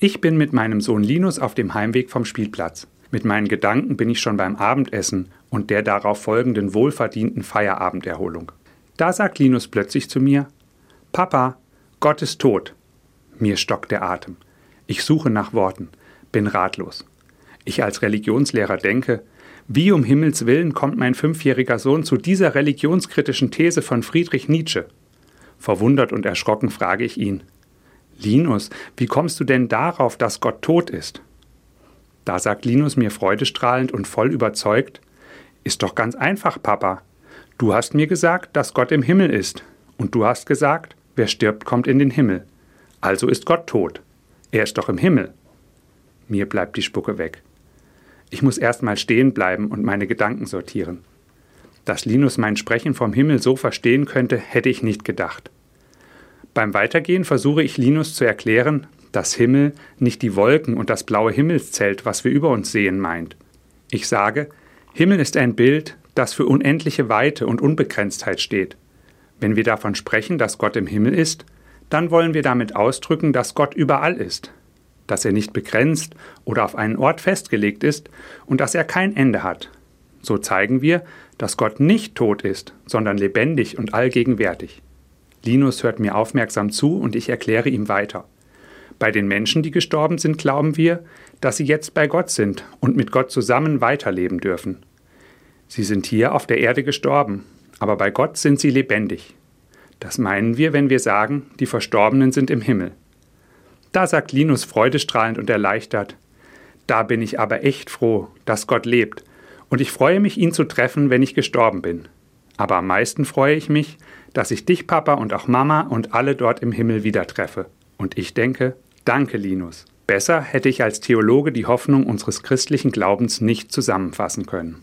Ich bin mit meinem Sohn Linus auf dem Heimweg vom Spielplatz. Mit meinen Gedanken bin ich schon beim Abendessen und der darauf folgenden wohlverdienten Feierabenderholung. Da sagt Linus plötzlich zu mir: Papa, Gott ist tot. Mir stockt der Atem. Ich suche nach Worten, bin ratlos. Ich als Religionslehrer denke, wie um Himmels willen kommt mein fünfjähriger Sohn zu dieser religionskritischen These von Friedrich Nietzsche? Verwundert und erschrocken frage ich ihn, Linus, wie kommst du denn darauf, dass Gott tot ist? Da sagt Linus mir freudestrahlend und voll überzeugt, ist doch ganz einfach, Papa. Du hast mir gesagt, dass Gott im Himmel ist, und du hast gesagt, wer stirbt, kommt in den Himmel. Also ist Gott tot. Er ist doch im Himmel. Mir bleibt die Spucke weg. Ich muss erst mal stehen bleiben und meine Gedanken sortieren. Dass Linus mein Sprechen vom Himmel so verstehen könnte, hätte ich nicht gedacht. Beim Weitergehen versuche ich Linus zu erklären, dass Himmel nicht die Wolken und das blaue Himmelszelt, was wir über uns sehen, meint. Ich sage, Himmel ist ein Bild, das für unendliche Weite und Unbegrenztheit steht. Wenn wir davon sprechen, dass Gott im Himmel ist, dann wollen wir damit ausdrücken, dass Gott überall ist, dass er nicht begrenzt oder auf einen Ort festgelegt ist und dass er kein Ende hat. So zeigen wir, dass Gott nicht tot ist, sondern lebendig und allgegenwärtig. Linus hört mir aufmerksam zu und ich erkläre ihm weiter. Bei den Menschen, die gestorben sind, glauben wir, dass sie jetzt bei Gott sind und mit Gott zusammen weiterleben dürfen. Sie sind hier auf der Erde gestorben, aber bei Gott sind sie lebendig. Das meinen wir, wenn wir sagen, die Verstorbenen sind im Himmel. Da sagt Linus freudestrahlend und erleichtert, da bin ich aber echt froh, dass Gott lebt, und ich freue mich, ihn zu treffen, wenn ich gestorben bin. Aber am meisten freue ich mich, dass ich dich, Papa, und auch Mama und alle dort im Himmel wieder treffe. Und ich denke, danke, Linus. Besser hätte ich als Theologe die Hoffnung unseres christlichen Glaubens nicht zusammenfassen können.